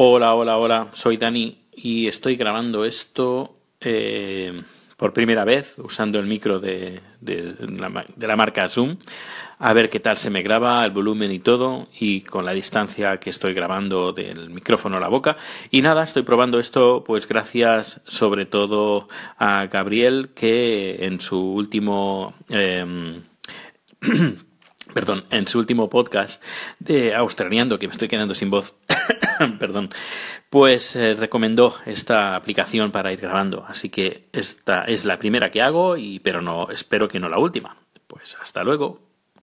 Hola, hola, hola, soy Dani y estoy grabando esto eh, por primera vez usando el micro de, la, marca Zoom. A ver qué tal se me graba, el volumen y todo, y con la distancia que estoy grabando del micrófono a la boca. Y nada, estoy probando esto, pues gracias sobre todo a Gabriel, que en su último. Em, perdón, en su último podcast de Australiando, que me estoy quedando sin voz, perdón, pues eh, recomendó esta aplicación para ir grabando. Así que esta es la primera que hago, y, pero no espero que no la última. Pues hasta luego.